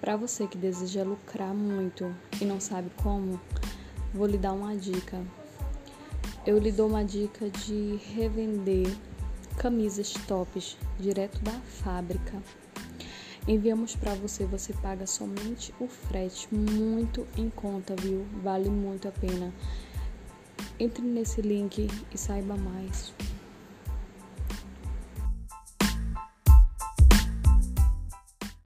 Para você que deseja lucrar muito e não sabe como, vou lhe dar uma dica. Eu lhe dou uma dica de revender camisas tops direto da fábrica. Enviamos para você, você paga somente o frete, muito em conta, viu? Vale muito a pena. Entre nesse link e saiba mais.